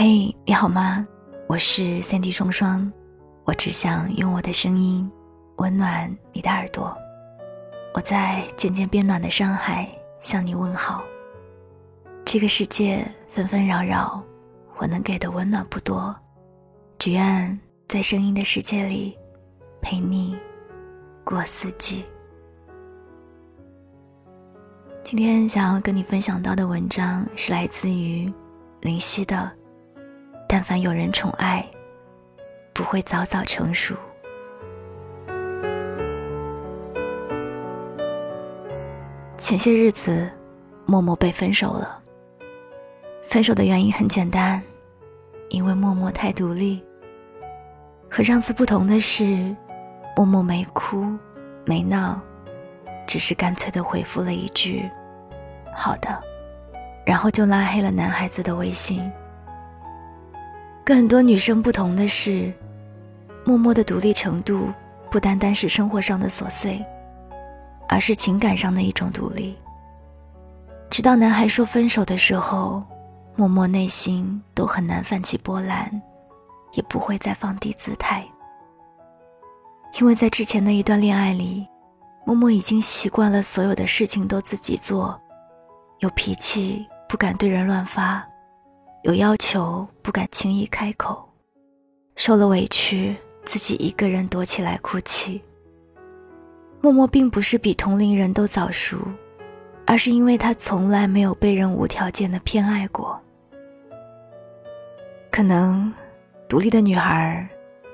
嘿，你好吗？我是三 D 双双，我只想用我的声音温暖你的耳朵。我在渐渐变暖的上海向你问好。这个世界纷纷扰扰，我能给的温暖不多，只愿在声音的世界里陪你过四季。今天想要跟你分享到的文章是来自于林夕的。但凡有人宠爱，不会早早成熟。前些日子，默默被分手了。分手的原因很简单，因为默默太独立。和上次不同的是，默默没哭，没闹，只是干脆的回复了一句“好的”，然后就拉黑了男孩子的微信。跟很多女生不同的是，默默的独立程度不单单是生活上的琐碎，而是情感上的一种独立。直到男孩说分手的时候，默默内心都很难泛起波澜，也不会再放低姿态。因为在之前的一段恋爱里，默默已经习惯了所有的事情都自己做，有脾气不敢对人乱发。有要求不敢轻易开口，受了委屈自己一个人躲起来哭泣。默默并不是比同龄人都早熟，而是因为他从来没有被人无条件的偏爱过。可能，独立的女孩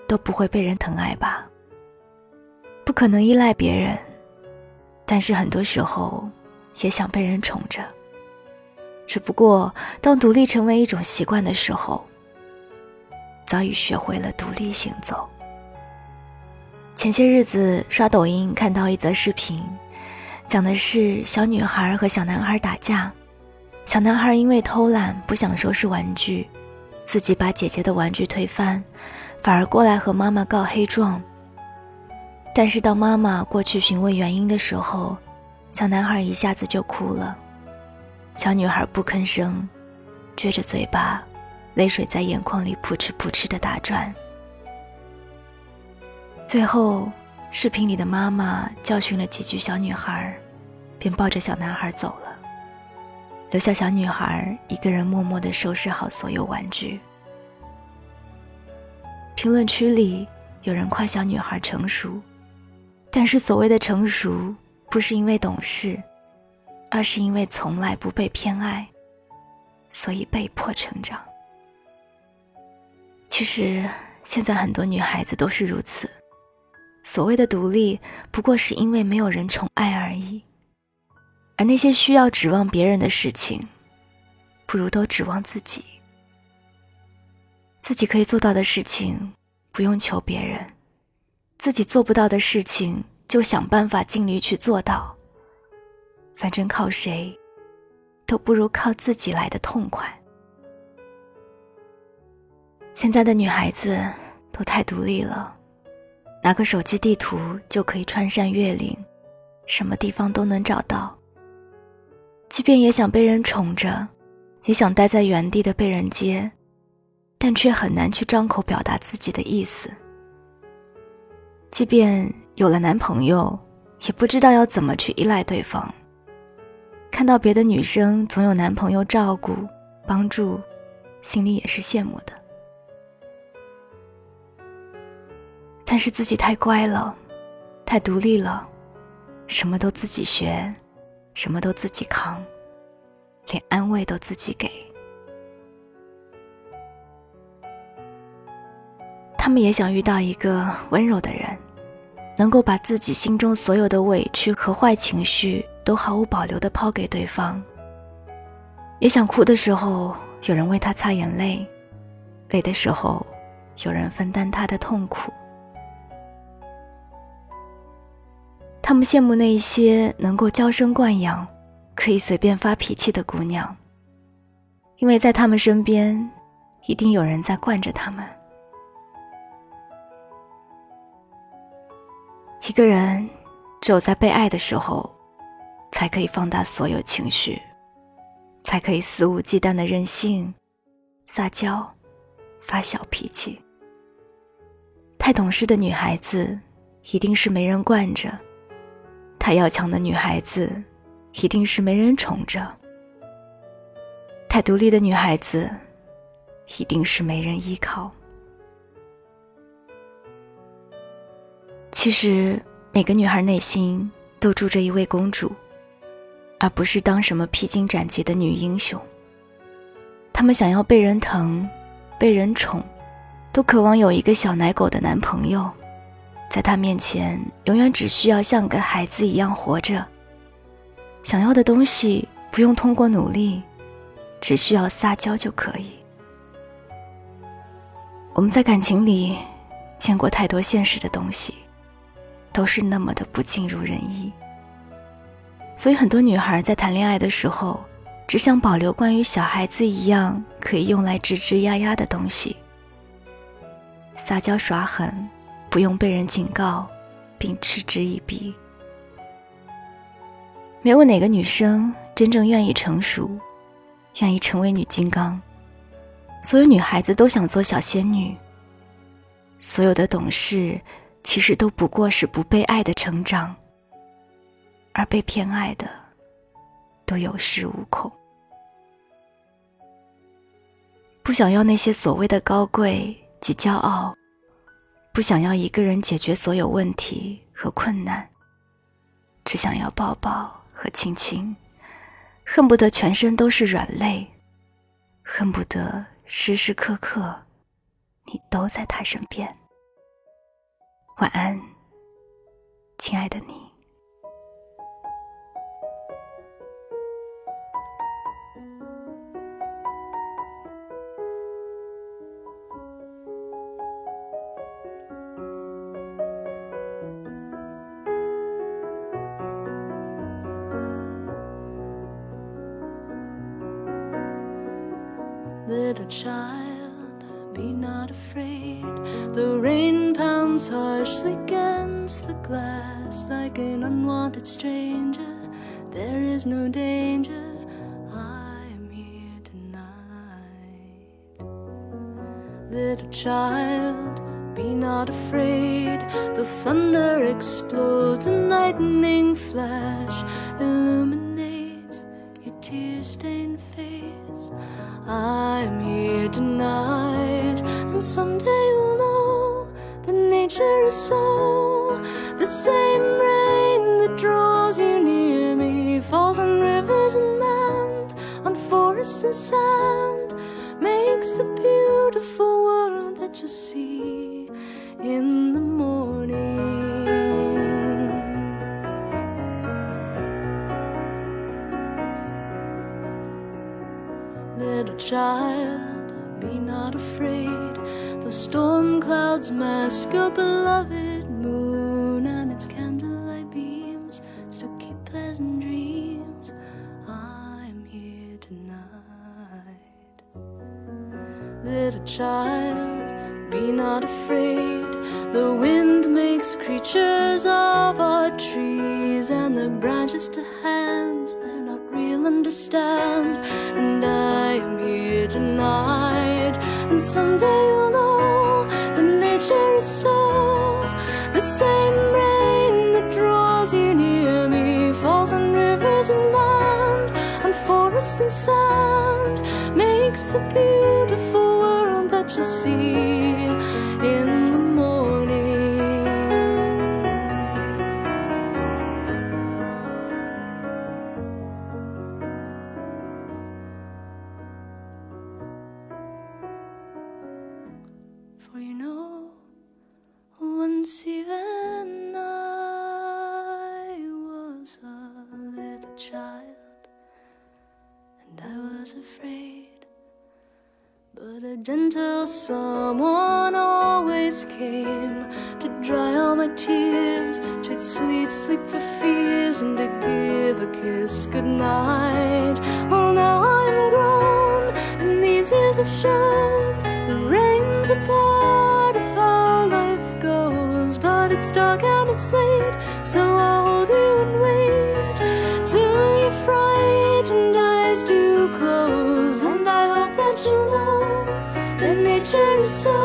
都不会被人疼爱吧。不可能依赖别人，但是很多时候也想被人宠着。只不过，当独立成为一种习惯的时候，早已学会了独立行走。前些日子刷抖音看到一则视频，讲的是小女孩和小男孩打架，小男孩因为偷懒不想收拾玩具，自己把姐姐的玩具推翻，反而过来和妈妈告黑状。但是当妈妈过去询问原因的时候，小男孩一下子就哭了。小女孩不吭声，撅着嘴巴，泪水在眼眶里扑哧扑哧的打转。最后，视频里的妈妈教训了几句小女孩，便抱着小男孩走了，留下小女孩一个人默默的收拾好所有玩具。评论区里有人夸小女孩成熟，但是所谓的成熟，不是因为懂事。而是因为从来不被偏爱，所以被迫成长。其实，现在很多女孩子都是如此。所谓的独立，不过是因为没有人宠爱而已。而那些需要指望别人的事情，不如都指望自己。自己可以做到的事情，不用求别人；自己做不到的事情，就想办法尽力去做到。反正靠谁，都不如靠自己来的痛快。现在的女孩子都太独立了，拿个手机地图就可以穿山越岭，什么地方都能找到。即便也想被人宠着，也想待在原地的被人接，但却很难去张口表达自己的意思。即便有了男朋友，也不知道要怎么去依赖对方。看到别的女生总有男朋友照顾、帮助，心里也是羡慕的。但是自己太乖了，太独立了，什么都自己学，什么都自己扛，连安慰都自己给。他们也想遇到一个温柔的人，能够把自己心中所有的委屈和坏情绪。都毫无保留的抛给对方。也想哭的时候，有人为他擦眼泪；累的时候，有人分担他的痛苦。他们羡慕那些能够娇生惯养、可以随便发脾气的姑娘，因为在他们身边，一定有人在惯着他们。一个人，只有在被爱的时候。才可以放大所有情绪，才可以肆无忌惮的任性，撒娇、发小脾气。太懂事的女孩子，一定是没人惯着；太要强的女孩子，一定是没人宠着；太独立的女孩子，一定是没人依靠。其实，每个女孩内心都住着一位公主，而不是当什么披荆斩棘的女英雄。她们想要被人疼，被人宠。都渴望有一个小奶狗的男朋友，在他面前永远只需要像个孩子一样活着。想要的东西不用通过努力，只需要撒娇就可以。我们在感情里见过太多现实的东西，都是那么的不尽如人意。所以很多女孩在谈恋爱的时候，只想保留关于小孩子一样可以用来吱吱呀呀的东西。撒娇耍狠，不用被人警告，并嗤之以鼻。没有哪个女生真正愿意成熟，愿意成为女金刚。所有女孩子都想做小仙女。所有的懂事，其实都不过是不被爱的成长，而被偏爱的，都有恃无恐。不想要那些所谓的高贵。及骄傲，不想要一个人解决所有问题和困难，只想要抱抱和亲亲，恨不得全身都是软肋，恨不得时时刻刻你都在他身边。晚安，亲爱的你。Little child, be not afraid. The rain pounds harshly against the glass like an unwanted stranger. There is no danger. I am here tonight. Little child, be not afraid. The thunder explodes, and lightning flash illuminates stained face. I'm here tonight, and someday you'll know that nature is so. The same rain that draws you near me falls on rivers and land, on forests and sand, makes the beautiful world that you see in the morning. Child, be not afraid. The storm clouds mask your beloved moon, and its candlelight beams still keep pleasant dreams. I'm here tonight. Little child, be not afraid. The wind makes creatures of our trees, and the branches to hands they're not real understand. And I am here tonight, and someday you'll know that nature is so. The same rain that draws you near me falls on rivers and land, on forests and sand, makes the beautiful world that you see once even I was a little child, and I was afraid. But a gentle someone always came to dry all my tears, to sweet sleep for fears, and to give a kiss goodnight. Well, now I'm grown, and these years have shown the rain's a it's dark and it's late, so I'll hold you and wait till your frightened eyes do close. And I hope that you know that nature is so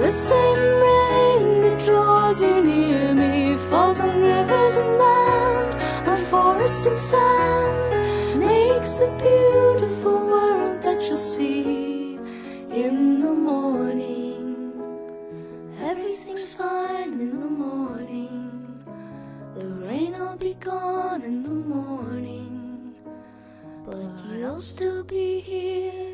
the same rain that draws you near me falls on rivers and land, on forests and sand, makes the beautiful world that you'll see in the morning. Everything's fine in the morning. The rain will be gone in the morning, but you'll still be here.